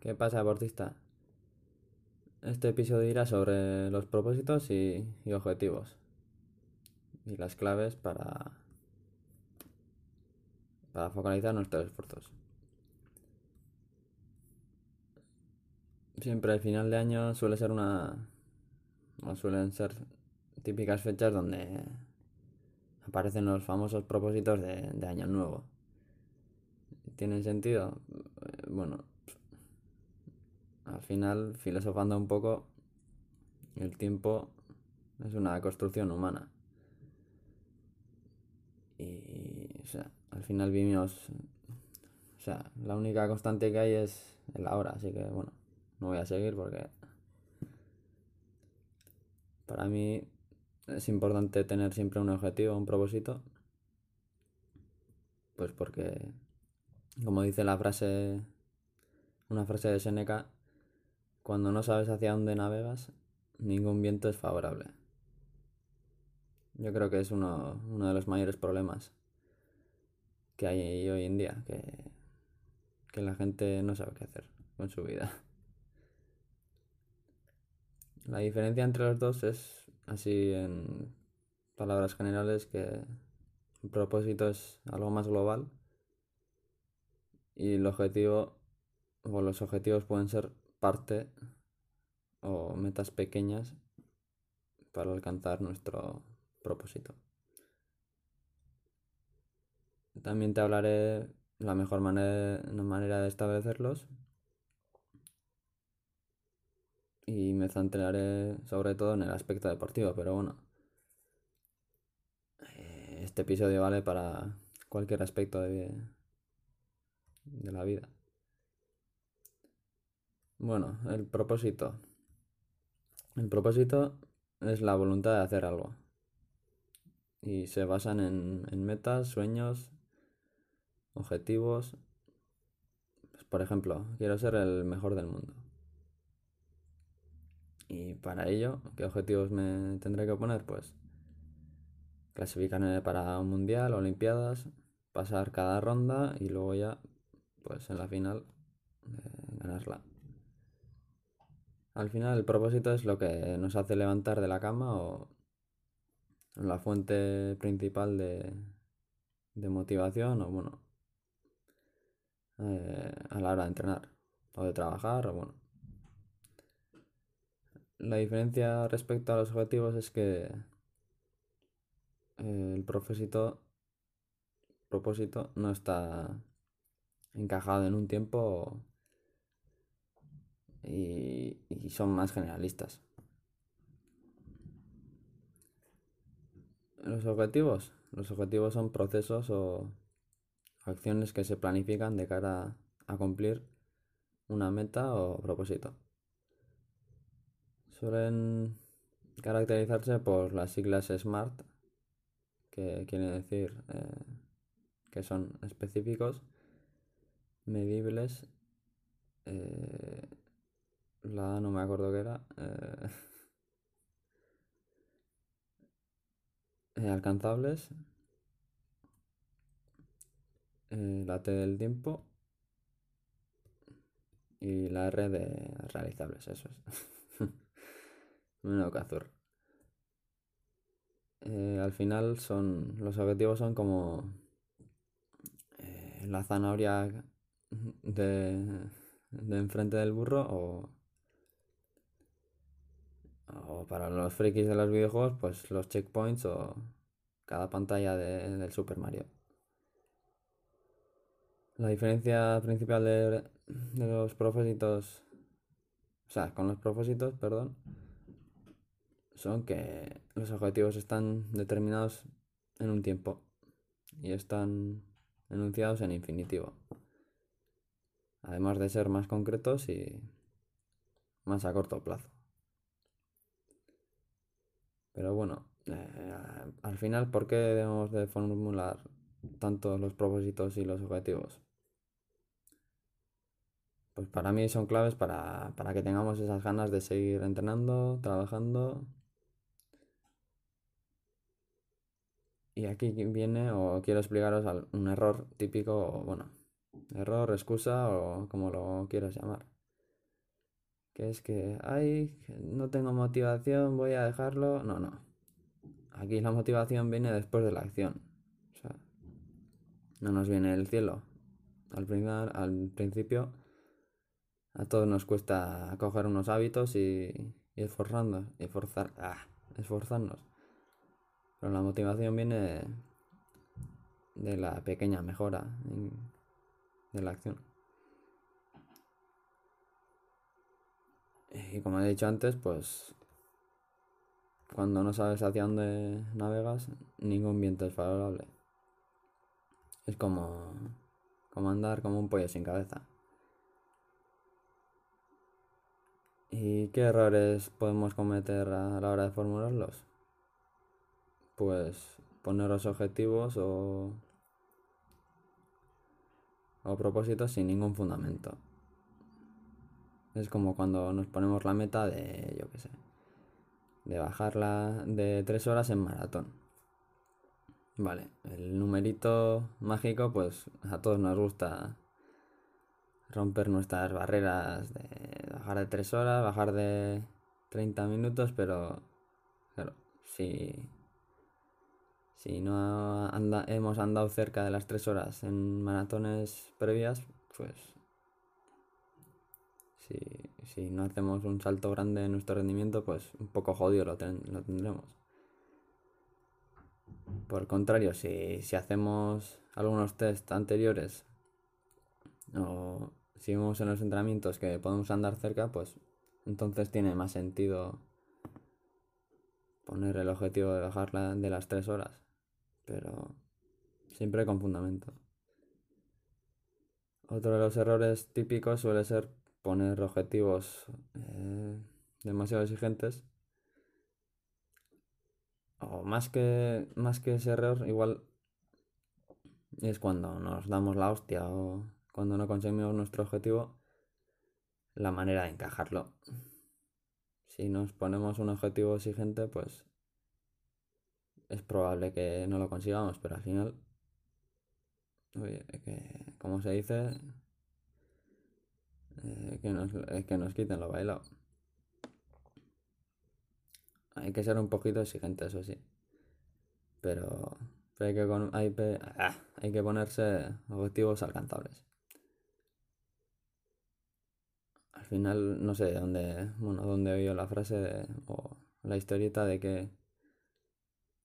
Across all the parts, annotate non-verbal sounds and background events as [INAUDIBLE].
¿Qué pasa, deportista? Este episodio irá sobre los propósitos y, objetivos y las claves para, para focalizar nuestros esfuerzos. Siempre el final de año suele ser una. o suelen ser típicas fechas donde aparecen los famosos propósitos de, de año nuevo. ¿Tienen sentido? Bueno, al final, filosofando un poco, el tiempo es una construcción humana. Y, o sea, al final vivimos. O sea, la única constante que hay es el ahora, así que bueno, no voy a seguir porque. Para mí es importante tener siempre un objetivo, un propósito. Pues porque, como dice la frase, una frase de Seneca, cuando no sabes hacia dónde navegas, ningún viento es favorable. Yo creo que es uno, uno de los mayores problemas que hay hoy en día, que, que la gente no sabe qué hacer con su vida. La diferencia entre los dos es, así en palabras generales, que el propósito es algo más global y el objetivo o los objetivos pueden ser parte o metas pequeñas para alcanzar nuestro propósito. También te hablaré la mejor manera, manera de establecerlos y me centraré sobre todo en el aspecto deportivo, pero bueno, eh, este episodio vale para cualquier aspecto de, de la vida. Bueno, el propósito. El propósito es la voluntad de hacer algo. Y se basan en, en metas, sueños, objetivos. Pues, por ejemplo, quiero ser el mejor del mundo. Y para ello, ¿qué objetivos me tendré que poner? Pues clasificarme para un mundial, olimpiadas, pasar cada ronda y luego ya, pues en la final, eh, ganarla. Al final el propósito es lo que nos hace levantar de la cama o la fuente principal de, motivación o bueno, eh, a la hora de entrenar o de trabajar o bueno. La diferencia respecto a los objetivos es que eh, el propósito, propósito no está encajado en un tiempo y, son más generalistas. Los objetivos. Los objetivos son procesos o acciones que se planifican de cara a cumplir una meta o propósito. Suelen caracterizarse por las siglas SMART, que quiere decir eh, que son específicos, medibles, eh, la A no me acuerdo qué era, eh, eh, alcanzables, eh, la T del tiempo y la R de realizables, eso es. [LAUGHS] Menudo cazur. Al final son los objetivos son como la zanahoria de, de enfrente del burro o, o para los frikis de los videojuegos pues los checkpoints o cada pantalla de- del Super Mario. La diferencia principal de, de los propósitos, o sea, con los propósitos, perdón, son que los objetivos están determinados en un tiempo y están enunciados en infinitivo. Además de ser más concretos y más a corto plazo. Pero bueno, eh, al final, ¿por qué debemos de formular tanto los propósitos y los objetivos? Pues para mí son claves para, para que tengamos esas ganas de seguir entrenando, trabajando. Y aquí viene, o quiero explicaros un error típico, bueno, error, excusa o como lo quieras llamar. Es que, ay, no tengo motivación, voy a dejarlo. No, no. Aquí la motivación viene después de la acción. O sea, no nos viene el cielo. Al, final, al principio a todos nos cuesta coger unos hábitos y, esforzarnos, ah, esforzarnos. Pero la motivación viene de la pequeña mejora de la acción. Y como he dicho antes, pues cuando no sabes hacia dónde navegas, ningún viento es favorable. Es como, como andar como un pollo sin cabeza. ¿Y qué errores podemos cometer a la hora de formularlos? Pues poner los objetivos o, o propósitos sin ningún fundamento. Es como cuando nos ponemos la meta de, yo qué sé, de bajarla de tres horas en maratón. Vale, el numerito mágico, pues a todos nos gusta romper nuestras barreras de bajar de 3 horas, bajar de 30 minutos, pero claro, si, si no hemos andado cerca de las 3 horas en maratones previas, pues si, no hacemos un salto grande en nuestro rendimiento, pues un poco jodido lo, lo tendremos. Por el contrario, si, si hacemos algunos test anteriores o si vemos en los entrenamientos que podemos andar cerca, pues entonces tiene más sentido poner el objetivo de bajarla de las 3 horas. Pero siempre con fundamento. Otro de los errores típicos suele ser poner objetivos eh, demasiado exigentes. O más que, más que ese error, igual es cuando nos damos la hostia o cuando no conseguimos nuestro objetivo, la manera de encajarlo. Si nos ponemos un objetivo exigente, pues es probable que no lo consigamos, pero al final, oye, que, como se dice, que, nos, que nos quiten lo bailado. Hay que ser un poquito exigente, eso sí. Pero, hay, que, hay, ah, hay que ponerse objetivos alcanzables. final no sé de dónde, bueno, dónde oído la frase o la historieta de que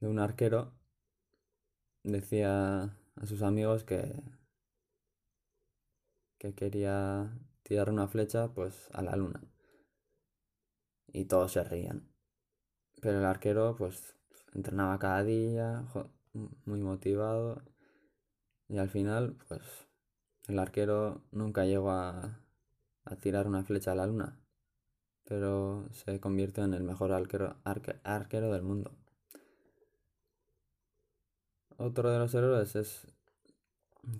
de un arquero decía a sus amigos que que quería tirar una flecha pues a la luna y todos se reían pero el arquero pues entrenaba cada día muy motivado y al final pues el arquero nunca llegó a a tirar una flecha a la luna, pero se convierte en el mejor arquero, arquero del mundo. Otro de los errores es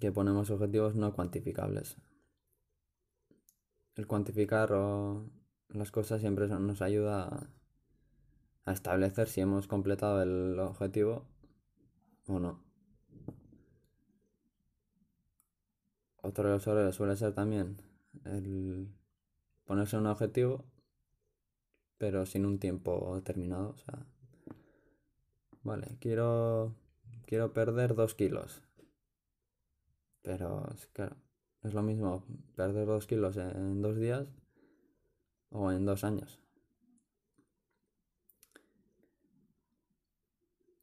que ponemos objetivos no cuantificables. El cuantificar las cosas siempre nos ayuda a establecer si hemos completado el objetivo o no. Otro de los errores suele ser también el ponerse un objetivo, pero sin un tiempo determinado. O sea, vale, quiero, quiero perder dos kilos. Pero, claro, es lo mismo perder dos kilos en dos días o en dos años.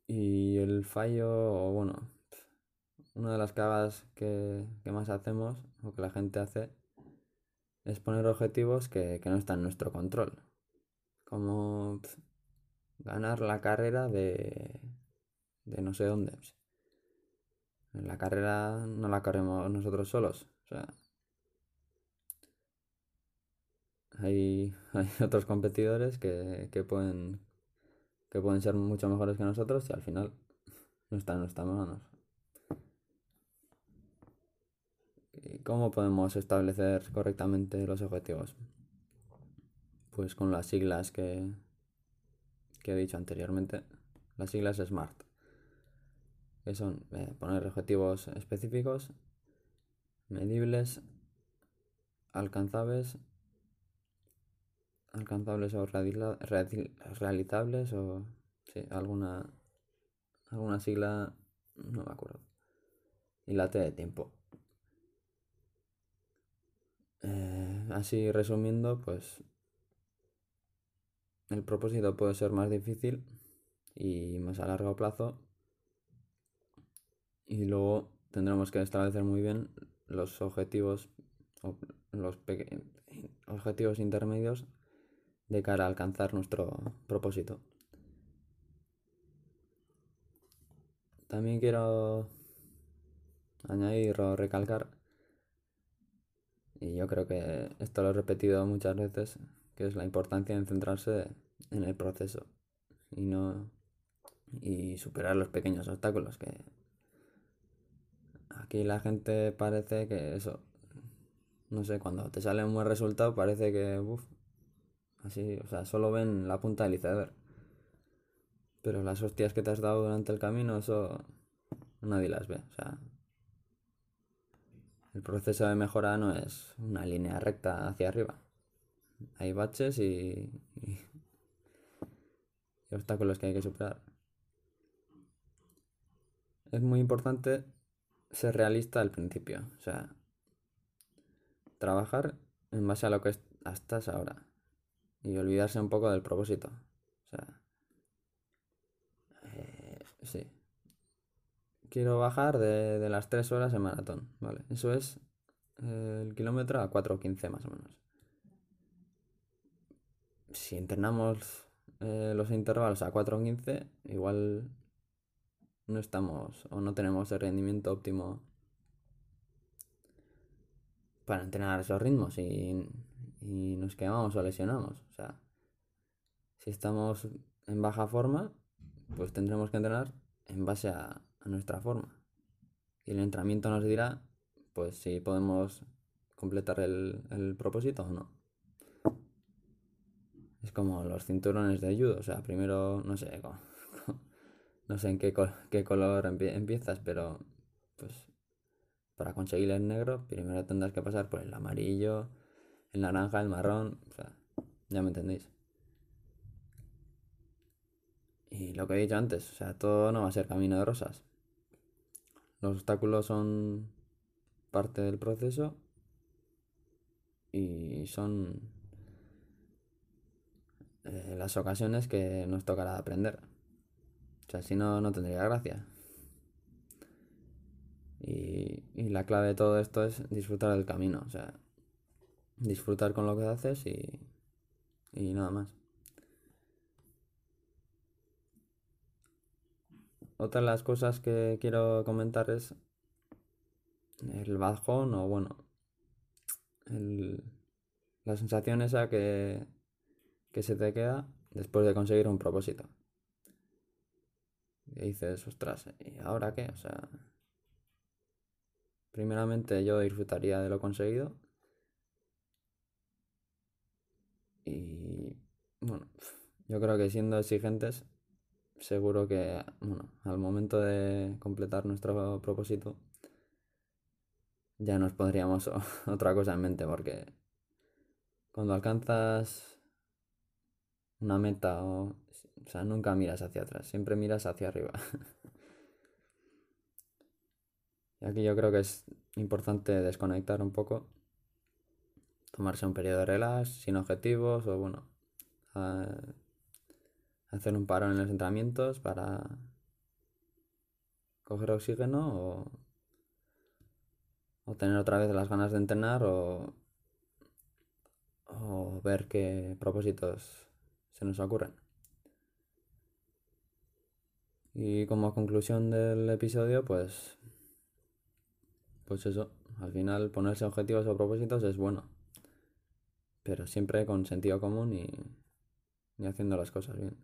Y el fallo, o bueno, una de las cagadas que, que más hacemos, o que la gente hace, es poner objetivos que, no están en nuestro control. Como ganar la carrera de, de no sé dónde. La carrera no la corremos nosotros solos. O sea, hay, [LAUGHS] hay otros competidores que, que, pueden, que pueden ser mucho mejores que nosotros y al final no están en nuestras manos. ¿Cómo podemos establecer correctamente los objetivos? Pues con las siglas que, que he dicho anteriormente, las siglas SMART, que son eh, poner objetivos específicos, medibles, alcanzables alcanzables o realizables o sí, alguna alguna sigla no me acuerdo. Y la T de tiempo. Eh, así resumiendo pues el propósito puede ser más difícil y más a largo plazo. Y luego tendremos que establecer muy bien los objetivos los objetivos intermedios de cara a alcanzar nuestro propósito. También quiero añadir o recalcar, y yo creo que esto lo he repetido muchas veces, que es la importancia de centrarse en el proceso y no y superar los pequeños obstáculos que aquí la gente parece que eso no sé, cuando te sale un buen resultado parece que, uff, así, o sea, solo ven la punta del iceberg. Pero las hostias que te has dado durante el camino, eso nadie las ve. O sea, el proceso de mejora no es una línea recta hacia arriba. Hay baches y, y, y obstáculos que hay que superar. Es muy importante ser realista al principio. O sea, trabajar en base a lo que estás ahora y olvidarse un poco del propósito. O sea, eh, sí. Quiero bajar de, las 3 horas en maratón, ¿vale? Eso es eh, el kilómetro a 4.15 más o menos. Si entrenamos eh, los intervalos a 4.15, igual no estamos o no tenemos el rendimiento óptimo para entrenar esos ritmos y, nos quemamos o lesionamos. O sea, si estamos en baja forma, pues tendremos que entrenar en base a, nuestra forma. Y el entrenamiento nos dirá, pues si podemos completar el, propósito o no. Es como los cinturones de judo, o sea, primero, no sé, no sé en qué, qué color empiezas, pero pues para conseguir el negro, primero tendrás que pasar por el amarillo, el naranja, el marrón, ya me entendéis. Y lo que he dicho antes, o sea, todo no va a ser camino de rosas. Los obstáculos son parte del proceso y son eh, las ocasiones que nos tocará aprender. O sea, si no, no tendría gracia. Y, la clave de todo esto es disfrutar del camino, o sea, disfrutar con lo que haces y, y nada más. Otra de las cosas que quiero comentar es el bajón o bueno, la sensación esa que, que se te queda después de conseguir un propósito. Y dices, ostras, ¿y ahora qué? O sea, Primeramente yo disfrutaría de lo conseguido. Y bueno, yo creo que siendo exigentes, seguro que bueno, al momento de completar nuestro propósito, ya nos pondríamos [LAUGHS] otra cosa en mente, porque cuando alcanzas una meta o, o sea, nunca miras hacia atrás, siempre miras hacia arriba. [LAUGHS] Y aquí yo creo que es importante desconectar un poco, tomarse un periodo de relax, sin objetivos, o bueno, hacer un paro en los entrenamientos para coger oxígeno o, o tener otra vez las ganas de entrenar o, o ver qué propósitos se nos ocurren. Y como conclusión del episodio, pues pues eso, al final ponerse objetivos o propósitos es bueno. Pero siempre con sentido común y, haciendo las cosas bien.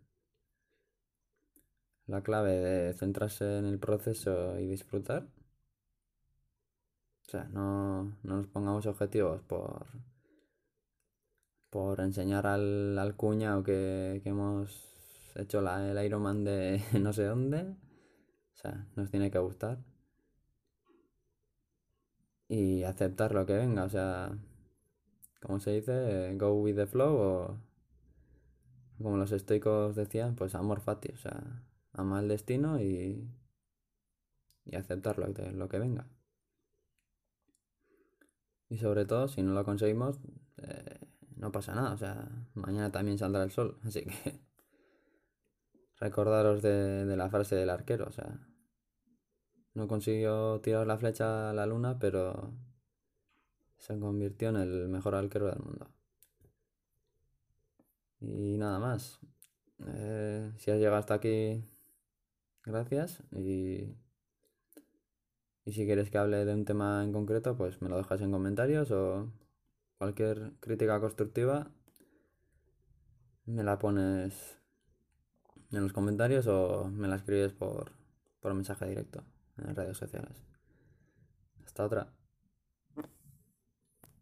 La clave de centrarse en el proceso y disfrutar. O sea, no, nos pongamos objetivos por, por enseñar al, al cuña o que, que hemos hecho la, el Ironman de [LAUGHS] no sé dónde. O sea, nos tiene que gustar y aceptar lo que venga, o sea, como se dice, go with the flow o como los estoicos decían, pues amor fati, o sea, amar el destino y, y aceptar lo que, lo que venga. Y sobre todo, si no lo conseguimos, eh, no pasa nada, o sea, mañana también saldrá el sol, [LAUGHS] así que recordaros de, de la frase del arquero, o sea, no consiguió tirar la flecha a la luna, pero se convirtió en el mejor arquero del mundo. Y nada más. Eh, si has llegado hasta aquí, gracias. Y, y si quieres que hable de un tema en concreto, pues me lo dejas en comentarios o cualquier crítica constructiva me la pones en los comentarios o me la escribes por, por mensaje directo en redes sociales. Hasta otra.